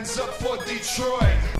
hands up for Detroit.